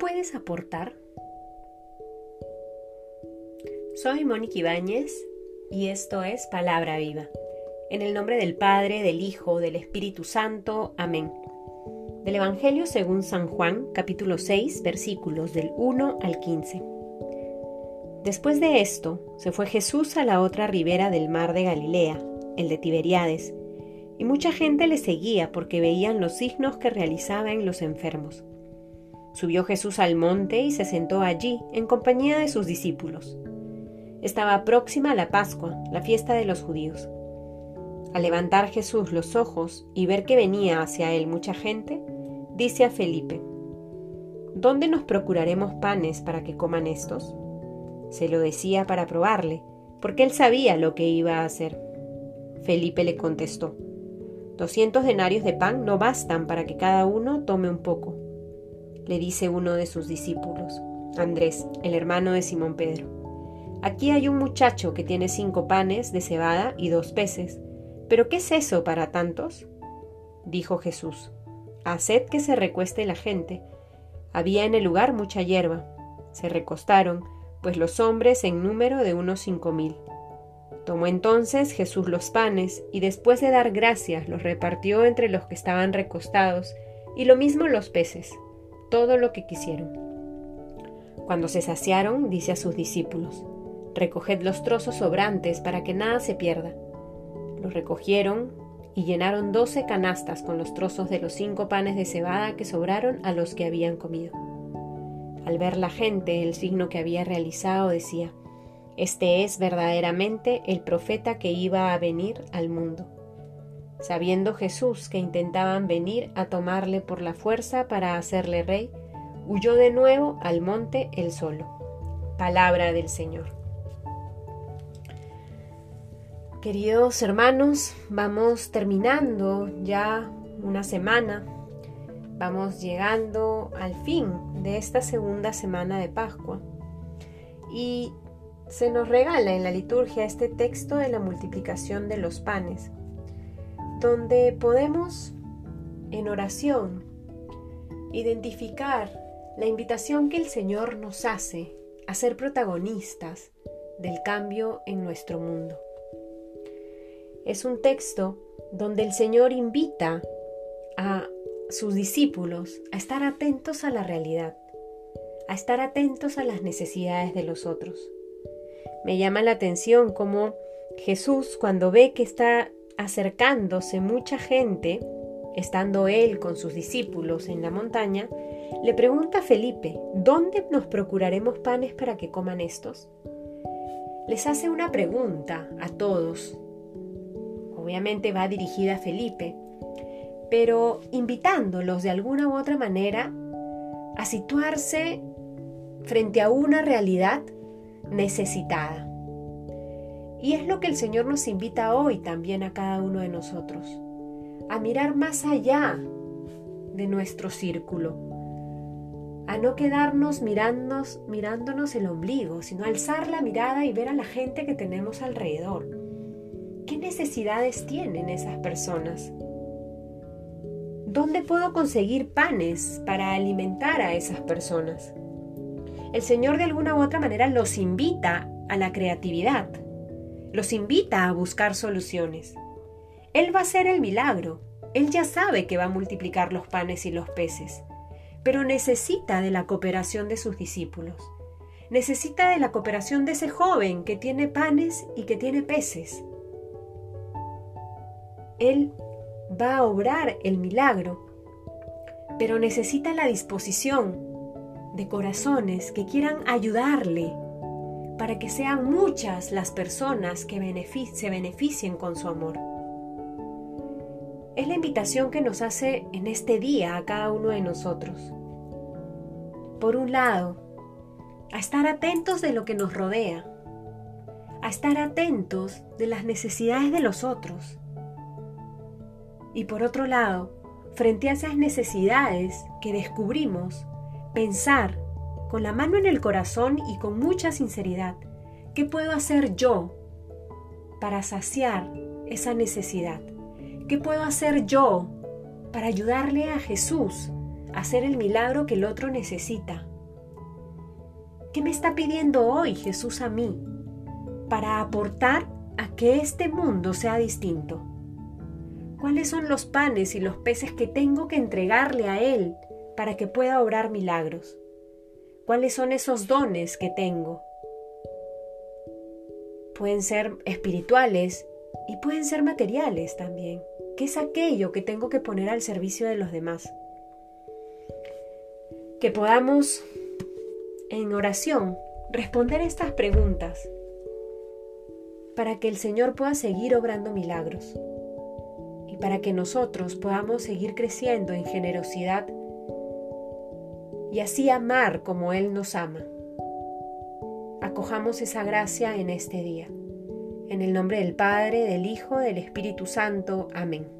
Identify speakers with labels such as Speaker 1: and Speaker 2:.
Speaker 1: puedes aportar? Soy Mónica Ibáñez y esto es Palabra Viva. En el nombre del Padre, del Hijo, del Espíritu Santo. Amén. Del Evangelio según San Juan, capítulo 6, versículos del 1 al 15. Después de esto, se fue Jesús a la otra ribera del mar de Galilea, el de Tiberiades, y mucha gente le seguía porque veían los signos que realizaba en los enfermos. Subió Jesús al monte y se sentó allí en compañía de sus discípulos. Estaba próxima la Pascua, la fiesta de los judíos. Al levantar Jesús los ojos y ver que venía hacia él mucha gente, dice a Felipe, ¿Dónde nos procuraremos panes para que coman estos? Se lo decía para probarle, porque él sabía lo que iba a hacer. Felipe le contestó, Doscientos denarios de pan no bastan para que cada uno tome un poco. Le dice uno de sus discípulos, Andrés, el hermano de Simón Pedro. Aquí hay un muchacho que tiene cinco panes de cebada y dos peces. ¿Pero qué es eso para tantos? Dijo Jesús, Haced que se recueste la gente. Había en el lugar mucha hierba. Se recostaron, pues los hombres en número de unos cinco mil. Tomó entonces Jesús los panes y después de dar gracias los repartió entre los que estaban recostados y lo mismo los peces, todo lo que quisieron. Cuando se saciaron, dice a sus discípulos, Recoged los trozos sobrantes para que nada se pierda. Los recogieron y llenaron doce canastas con los trozos de los cinco panes de cebada que sobraron a los que habían comido. Al ver la gente el signo que había realizado, decía, este es verdaderamente el profeta que iba a venir al mundo. Sabiendo Jesús que intentaban venir a tomarle por la fuerza para hacerle rey, huyó de nuevo al monte él solo. Palabra del Señor. Queridos hermanos, vamos terminando ya una semana, vamos llegando al fin de esta segunda semana de Pascua y se nos regala en la liturgia este texto de la multiplicación de los panes, donde podemos en oración identificar la invitación que el Señor nos hace a ser protagonistas del cambio en nuestro mundo. Es un texto donde el Señor invita a sus discípulos a estar atentos a la realidad, a estar atentos a las necesidades de los otros. Me llama la atención cómo Jesús, cuando ve que está acercándose mucha gente, estando él con sus discípulos en la montaña, le pregunta a Felipe, ¿dónde nos procuraremos panes para que coman estos? Les hace una pregunta a todos. Obviamente va dirigida a Felipe, pero invitándolos de alguna u otra manera a situarse frente a una realidad necesitada. Y es lo que el Señor nos invita hoy también a cada uno de nosotros, a mirar más allá de nuestro círculo, a no quedarnos mirándonos, el ombligo, sino alzar la mirada y ver a la gente que tenemos alrededor. ¿Qué necesidades tienen esas personas? ¿Dónde puedo conseguir panes para alimentar a esas personas? el Señor de alguna u otra manera los invita a la creatividad, los invita a buscar soluciones. Él va a hacer el milagro, Él ya sabe que va a multiplicar los panes y los peces, pero necesita de la cooperación de sus discípulos. Necesita de la cooperación de ese joven que tiene panes y que tiene peces. Él va a obrar el milagro, pero necesita la disposición de corazones que quieran ayudarle para que sean muchas las personas que se beneficien con su amor. Es la invitación que nos hace en este día a cada uno de nosotros. Por un lado, a estar atentos de lo que nos rodea, a estar atentos de las necesidades de los otros. Y por otro lado, frente a esas necesidades que descubrimos, pensar con la mano en el corazón y con mucha sinceridad, ¿qué puedo hacer yo para saciar esa necesidad? ¿Qué puedo hacer yo para ayudarle a Jesús a hacer el milagro que el otro necesita? ¿Qué me está pidiendo hoy Jesús a mí para aportar a que este mundo sea distinto? ¿Cuáles son los panes y los peces que tengo que entregarle a Él para que pueda obrar milagros? ¿Cuáles son esos dones que tengo? Pueden ser espirituales y pueden ser materiales también. ¿Qué es aquello que tengo que poner al servicio de los demás? Que podamos en oración responder estas preguntas para que el Señor pueda seguir obrando milagros y para que nosotros podamos seguir creciendo en generosidad y así amar como Él nos ama. Acojamos esa gracia en este día. En el nombre del Padre, del Hijo, del Espíritu Santo. Amén.